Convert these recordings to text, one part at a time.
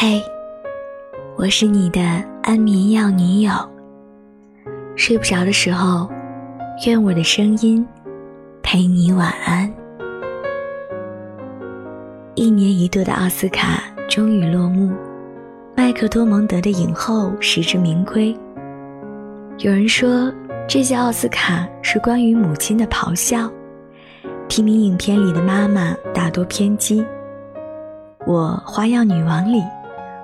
嘿，我是你的安眠药女友。睡不着的时候，愿我的声音陪你晚安。一年一度的奥斯卡终于落幕，麦克多蒙德的影后实至名归。有人说，这届奥斯卡是关于母亲的咆哮，提名影片里的妈妈大多偏激。我《花样女王》里。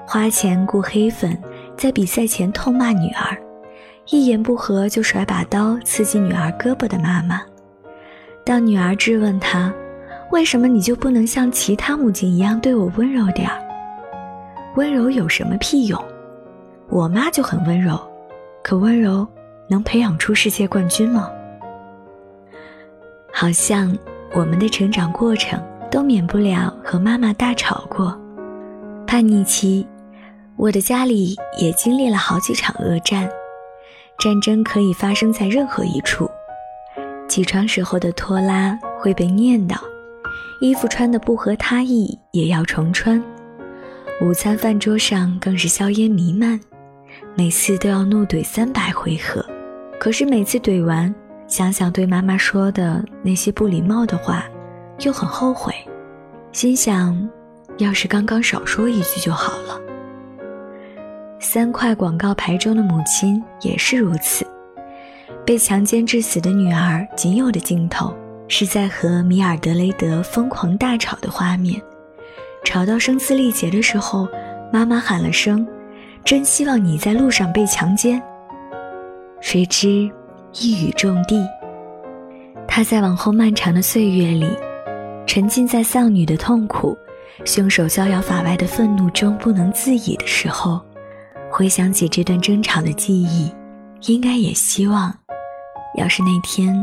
花钱雇黑粉，在比赛前痛骂女儿，一言不合就甩把刀刺进女儿胳膊的妈妈。当女儿质问他：“为什么你就不能像其他母亲一样对我温柔点儿？”温柔有什么屁用？我妈就很温柔，可温柔能培养出世界冠军吗？好像我们的成长过程都免不了和妈妈大吵过，叛逆期。我的家里也经历了好几场恶战，战争可以发生在任何一处。起床时候的拖拉会被念叨，衣服穿的不合他意也要重穿。午餐饭桌上更是硝烟弥漫，每次都要怒怼三百回合。可是每次怼完，想想对妈妈说的那些不礼貌的话，又很后悔，心想，要是刚刚少说一句就好了。三块广告牌中的母亲也是如此，被强奸致死的女儿仅有的镜头是在和米尔德雷德疯狂大吵的画面，吵到声嘶力竭的时候，妈妈喊了声：“真希望你在路上被强奸。”谁知一语中的，他在往后漫长的岁月里，沉浸在丧女的痛苦、凶手逍遥法外的愤怒中不能自已的时候。回想起这段争吵的记忆，应该也希望，要是那天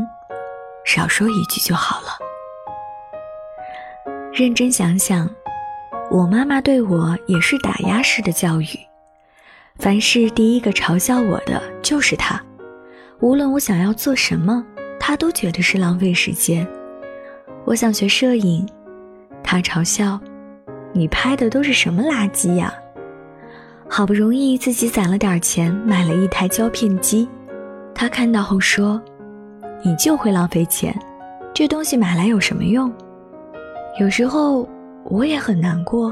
少说一句就好了。认真想想，我妈妈对我也是打压式的教育，凡是第一个嘲笑我的就是她，无论我想要做什么，她都觉得是浪费时间。我想学摄影，她嘲笑：“你拍的都是什么垃圾呀？”好不容易自己攒了点钱，买了一台胶片机。他看到后说：“你就会浪费钱，这东西买来有什么用？”有时候我也很难过，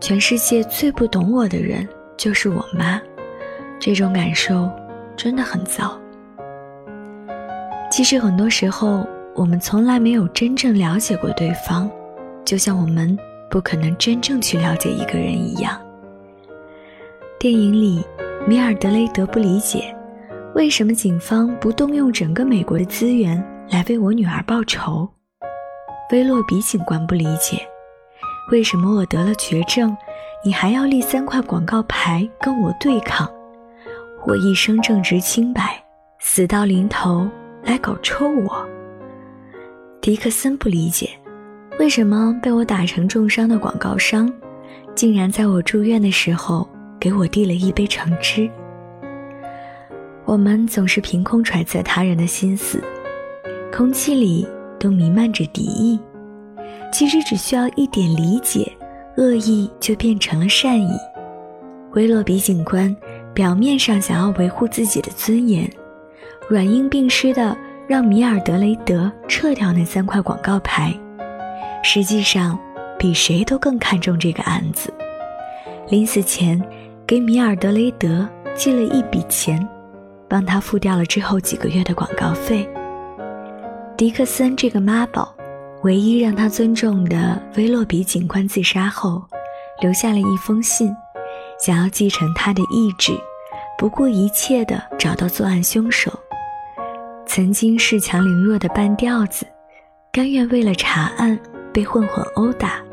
全世界最不懂我的人就是我妈，这种感受真的很糟。其实很多时候，我们从来没有真正了解过对方，就像我们不可能真正去了解一个人一样。电影里，米尔德雷德不理解，为什么警方不动用整个美国的资源来为我女儿报仇。威洛比警官不理解，为什么我得了绝症，你还要立三块广告牌跟我对抗？我一生正直清白，死到临头来搞臭我。迪克森不理解，为什么被我打成重伤的广告商，竟然在我住院的时候。给我递了一杯橙汁。我们总是凭空揣测他人的心思，空气里都弥漫着敌意。其实只需要一点理解，恶意就变成了善意。威洛比警官表面上想要维护自己的尊严，软硬并施的让米尔德雷德撤掉那三块广告牌，实际上比谁都更看重这个案子。临死前。给米尔德雷德寄了一笔钱，帮他付掉了之后几个月的广告费。迪克森这个妈宝，唯一让他尊重的威洛比警官自杀后，留下了一封信，想要继承他的意志，不顾一切地找到作案凶手。曾经恃强凌弱的半吊子，甘愿为了查案被混混殴打。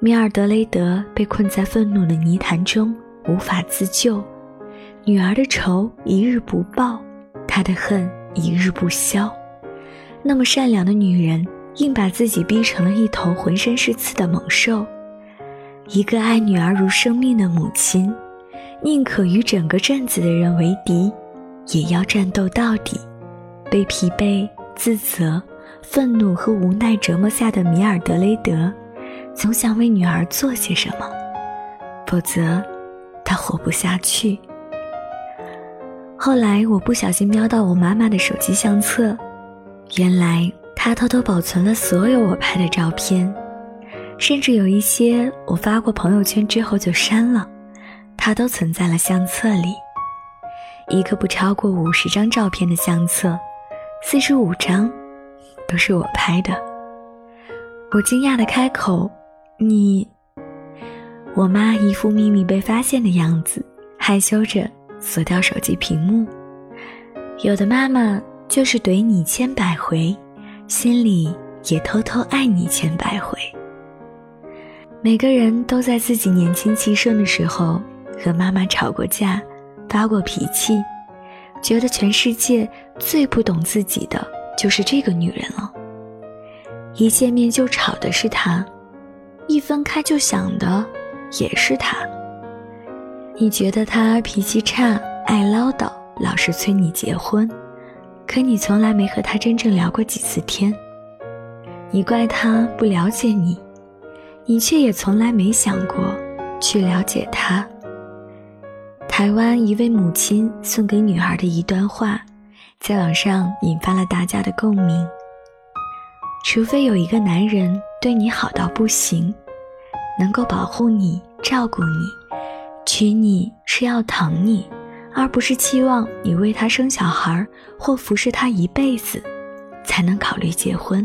米尔德雷德被困在愤怒的泥潭中，无法自救。女儿的仇一日不报，他的恨一日不消。那么善良的女人，硬把自己逼成了一头浑身是刺的猛兽。一个爱女儿如生命的母亲，宁可与整个镇子的人为敌，也要战斗到底。被疲惫、自责、愤怒和无奈折磨下的米尔德雷德。总想为女儿做些什么，否则她活不下去。后来我不小心瞄到我妈妈的手机相册，原来她偷偷保存了所有我拍的照片，甚至有一些我发过朋友圈之后就删了，她都存在了相册里。一个不超过五十张照片的相册，四十五张都是我拍的。我惊讶的开口：“你？”我妈一副秘密被发现的样子，害羞着锁掉手机屏幕。有的妈妈就是怼你千百回，心里也偷偷爱你千百回。每个人都在自己年轻气盛的时候和妈妈吵过架。发过脾气，觉得全世界最不懂自己的就是这个女人了。一见面就吵的是她，一分开就想的也是他。你觉得他脾气差、爱唠叨、老是催你结婚，可你从来没和他真正聊过几次天。你怪他不了解你，你却也从来没想过去了解他。台湾一位母亲送给女儿的一段话，在网上引发了大家的共鸣。除非有一个男人对你好到不行，能够保护你、照顾你，娶你是要疼你，而不是期望你为他生小孩或服侍他一辈子，才能考虑结婚。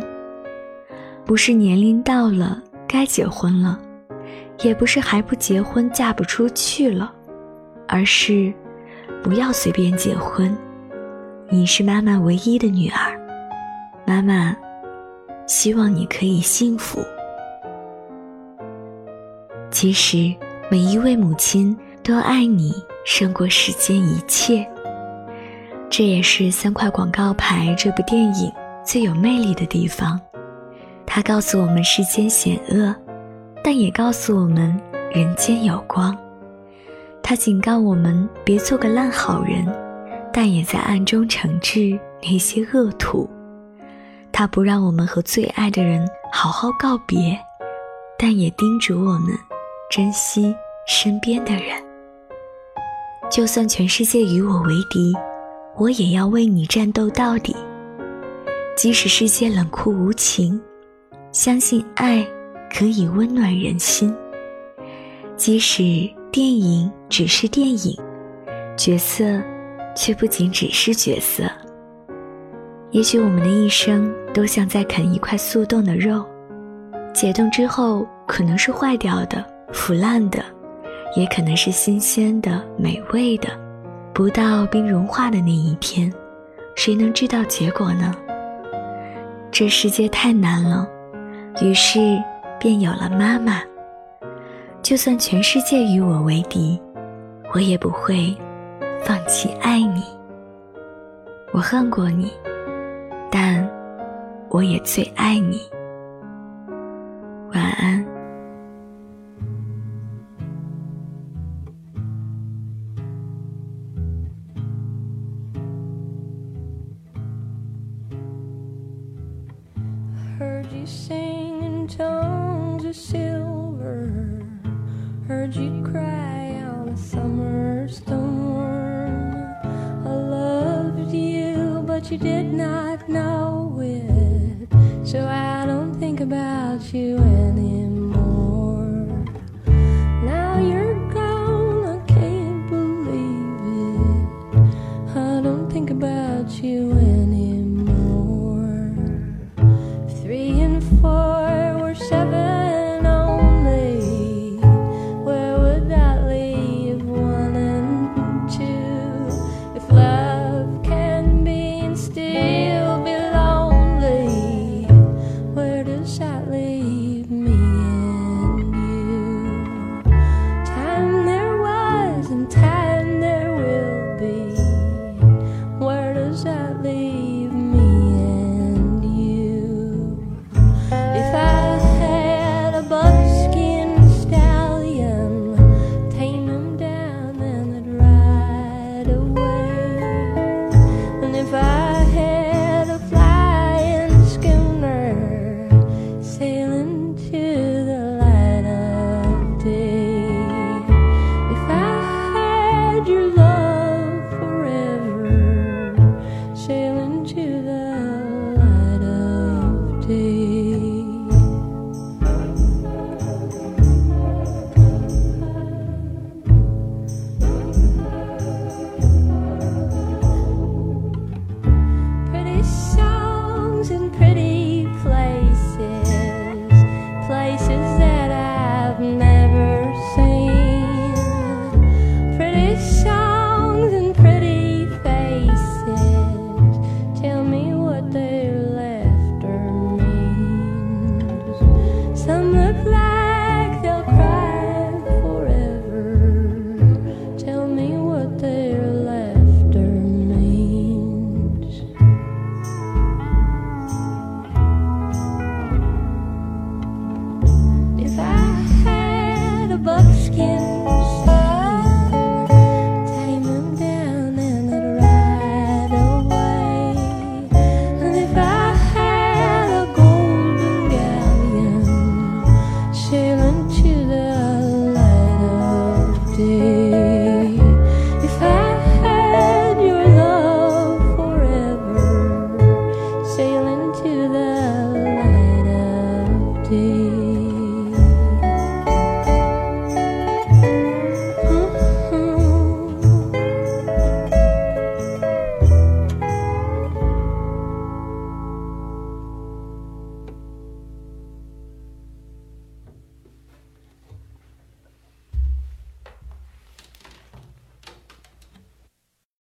不是年龄到了该结婚了，也不是还不结婚嫁不出去了。而是，不要随便结婚。你是妈妈唯一的女儿，妈妈希望你可以幸福。其实，每一位母亲都爱你胜过世间一切。这也是《三块广告牌》这部电影最有魅力的地方。它告诉我们世间险恶，但也告诉我们人间有光。他警告我们别做个烂好人，但也在暗中惩治那些恶徒。他不让我们和最爱的人好好告别，但也叮嘱我们珍惜身边的人。就算全世界与我为敌，我也要为你战斗到底。即使世界冷酷无情，相信爱可以温暖人心。即使。电影只是电影，角色却不仅只是角色。也许我们的一生都像在啃一块速冻的肉，解冻之后可能是坏掉的、腐烂的，也可能是新鲜的、美味的。不到冰融化的那一天，谁能知道结果呢？这世界太难了，于是便有了妈妈。就算全世界与我为敌，我也不会放弃爱你。我恨过你，但我也最爱你。晚安。heard you sing in town to silver heard you cry but you did not know it. So I don't think about you anymore.